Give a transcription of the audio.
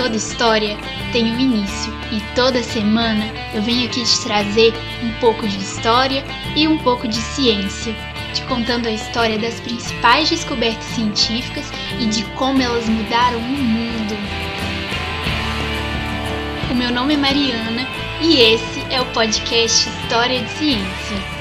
Toda história tem um início e toda semana eu venho aqui te trazer um pouco de história e um pouco de ciência, te contando a história das principais descobertas científicas e de como elas mudaram o mundo. O meu nome é Mariana e esse é o podcast História de Ciência.